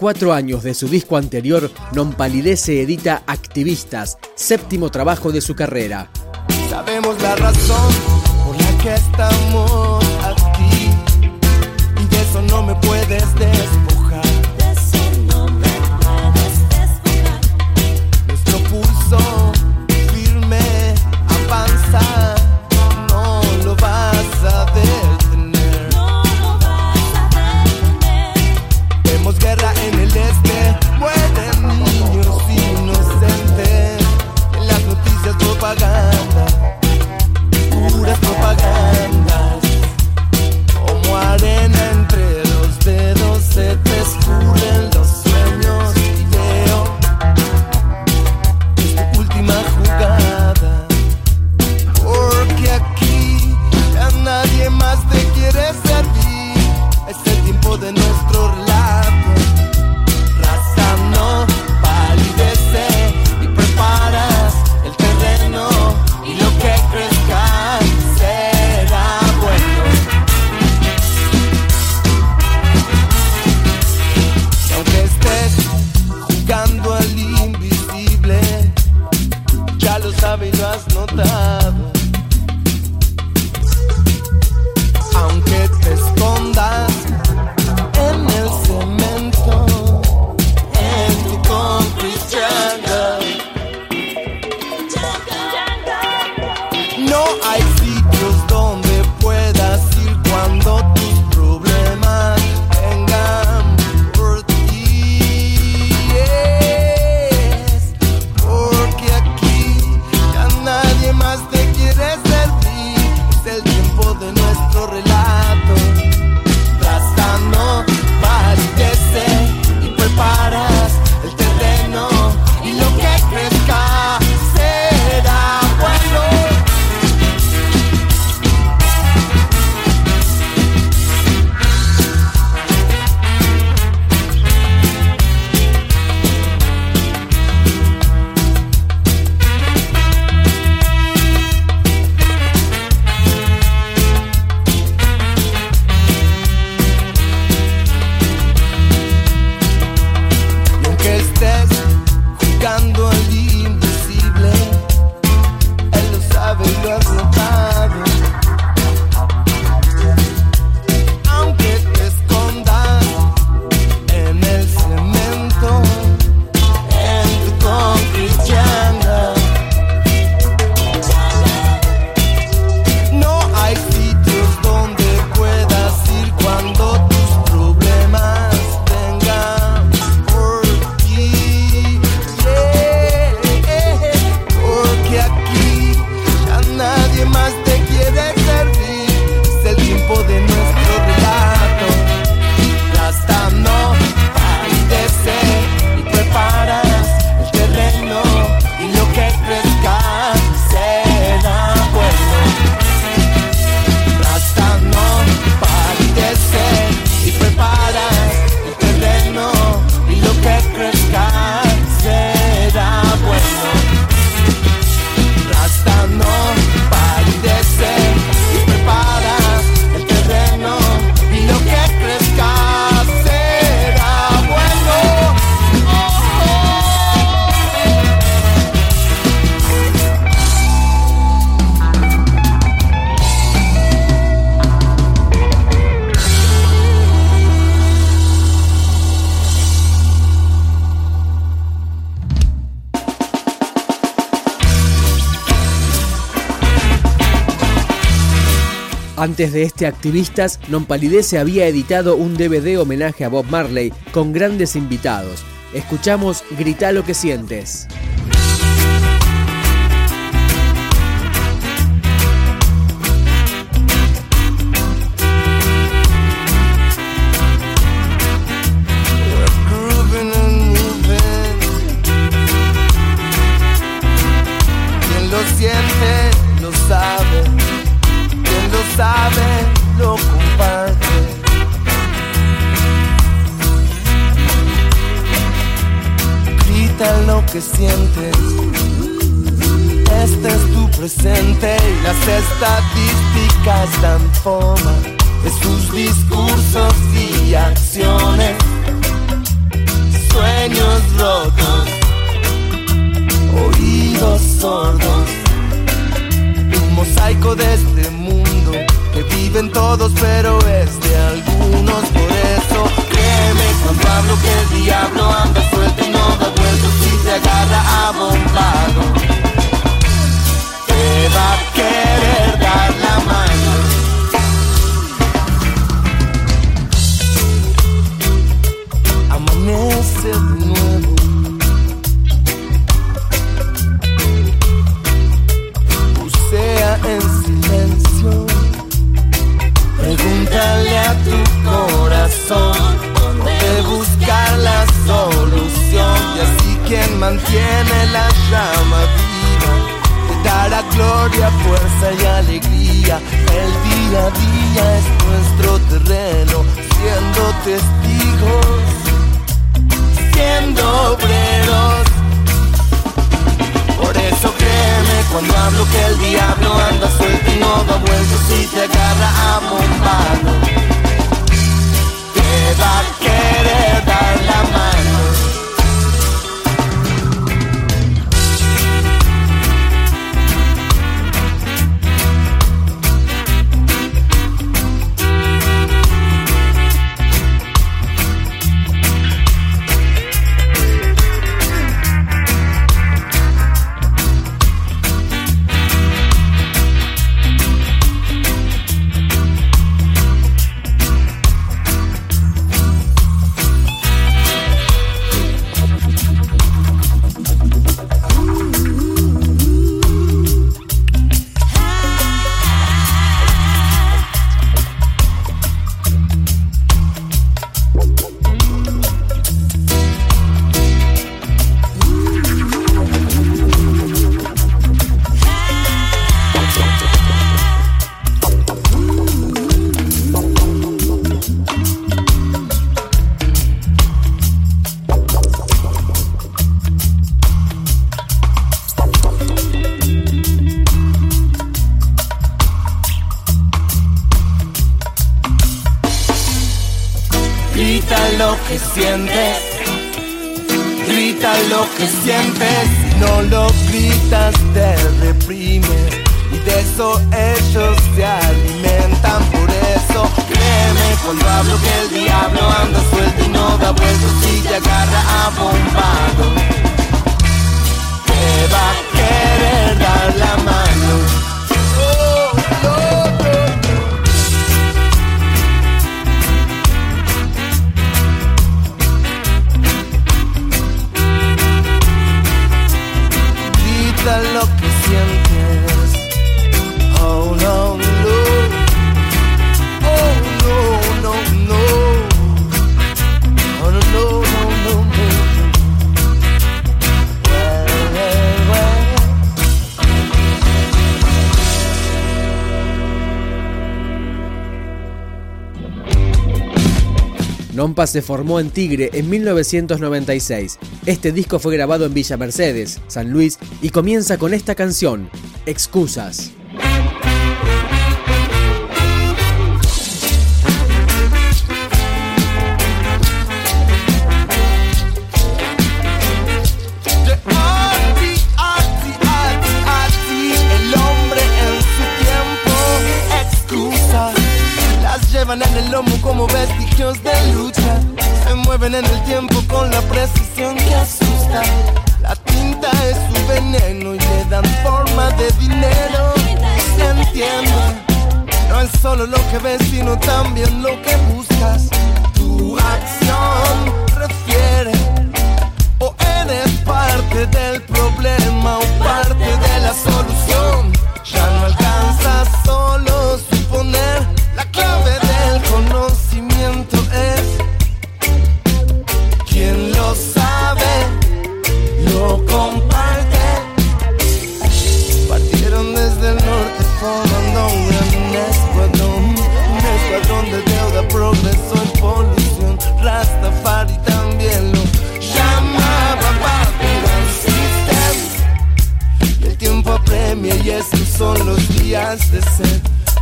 cuatro años de su disco anterior, Non Palidece edita Activistas, séptimo trabajo de su carrera. Sabemos la razón por la que estamos aquí y de eso no me puedes despojar. de nuestro relato Antes de este Activistas, Nonpalidece había editado un DVD homenaje a Bob Marley con grandes invitados. Escuchamos Grita lo que sientes. lo siente, lo sabe sabe lo comparte. Grita lo que sientes. Este es tu presente y las estadísticas dan forma de sus discursos y acciones. Sueños rotos, oídos sordos, un mosaico de este mundo viven todos pero es de grita lo que sientes. Si no lo gritas, te reprimes. Y de eso ellos se alimentan. Por eso créeme cuando hablo que el diablo anda suelto y no da Nompa se formó en Tigre en 1996. Este disco fue grabado en Villa Mercedes, San Luis, y comienza con esta canción, Excusas. Llevan en el lomo como vestigios de lucha. Se mueven en el tiempo con la precisión que asusta. La tinta es su veneno y le dan forma de dinero. Se entiende, no es solo lo que ves, sino también lo que buscas. Tu acción refiere o eres parte del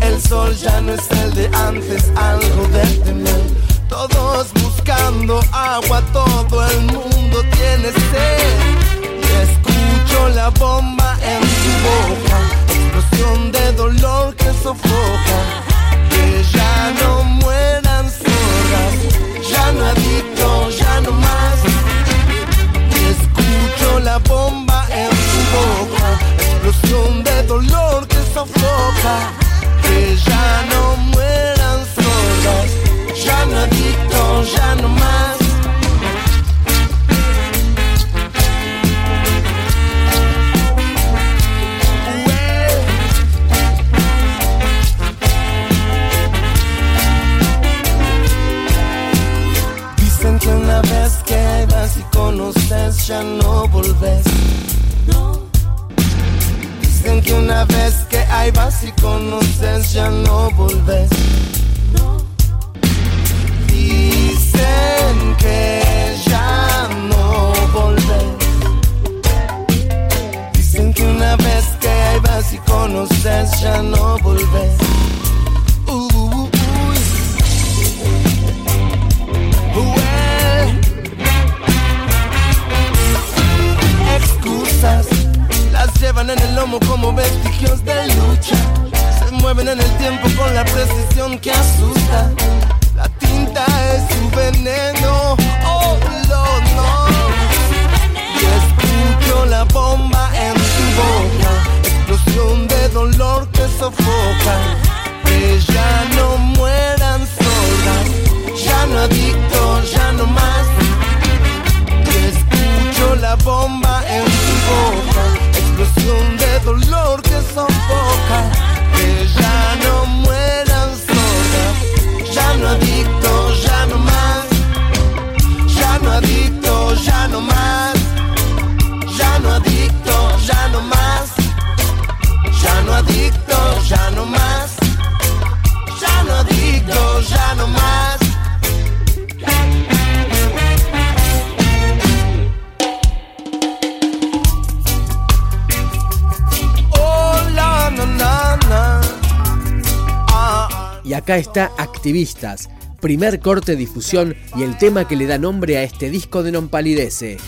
El sol ya no es el de antes, algo de temer. Todos buscando agua, todo el mundo tiene sed. Y escucho la bomba en su boca, explosión de dolor que sofoca. Que ya no mueran sordas, ya no adicto, ya no más. Y escucho la bomba en su boca, explosión de Que ya no mueran sordas, ya no adicto, ya no más. Dicen que una vez que vas y conoces ya no volves. Dicen que una vez que hay vas y conoces ya no volves. Dicen mueven en el tiempo con la precisión que asusta. La tinta es su veneno. Oh, Lord, no. Y escucho la bomba en su boca. Explosión de dolor que sofoca. Que ya no mueran sordas. Ya no adicto, ya no más. Y escucho la bomba en su boca. Explosión de dolor que sofoca. Que ya no mueran está Activistas, primer corte difusión y el tema que le da nombre a este disco de Non Palidece.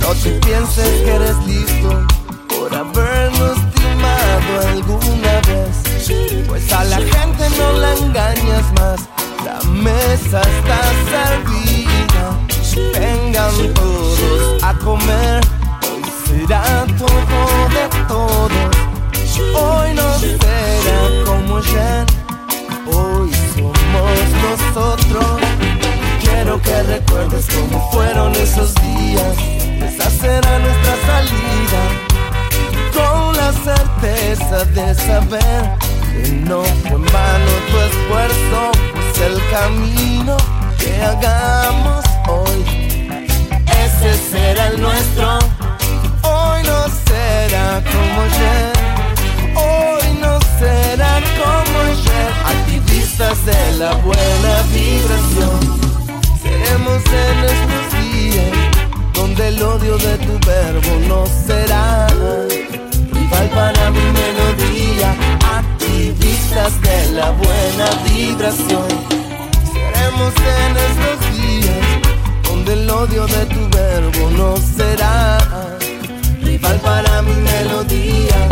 No te pienses que eres listo por habernos timado alguna vez. Pues a la gente no la engañas más. La mesa está servida. Vengan todos a comer. Hoy será todo de todos. Hoy no será como ayer. Hoy somos nosotros. Quiero que recuerdes cómo fueron esos días. Esa será nuestra salida. Con la certeza de saber que no fue en vano tu esfuerzo. Pues el camino que hagamos hoy, ese será el nuestro. Hoy no será como ayer. De la buena vibración. Seremos en estos días donde el odio de tu verbo no será rival para mi melodía. Activistas de la buena vibración. Seremos en estos días donde el odio de tu verbo no será rival para mi melodía.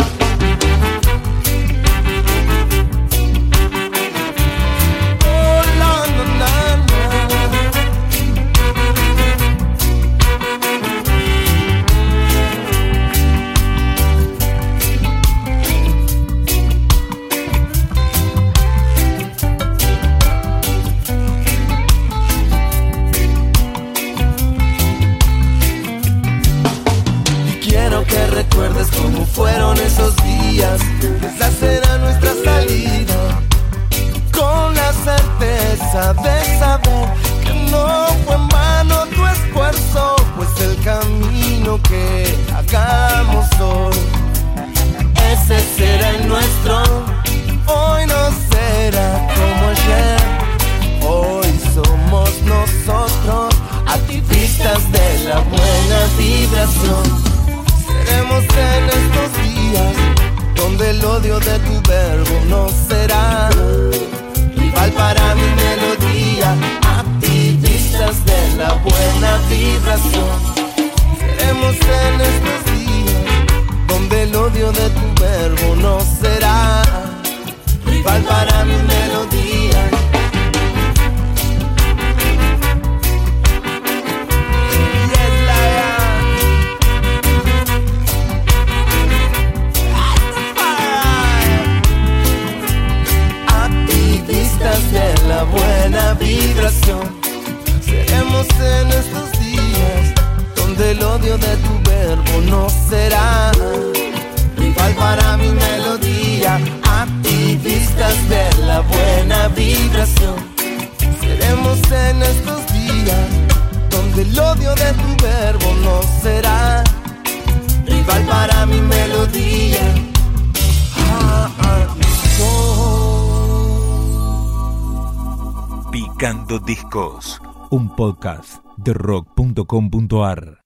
hoy. Ese será el nuestro, hoy no será como ayer. Hoy somos nosotros, activistas de la buena vibración. Seremos en estos días donde el odio de tu verbo no será rival para mi melodía. Activistas de la buena vibración. Seremos en estos odio de tu verbo no será. Rival para mi melodía. De la buena vibración, seremos en estos días donde el odio de tu verbo no será para mi melodía. Activistas de la buena vibración, seremos en estos días donde el odio de tu verbo no será rival para mi melodía. Picando Discos, un podcast de rock.com.ar.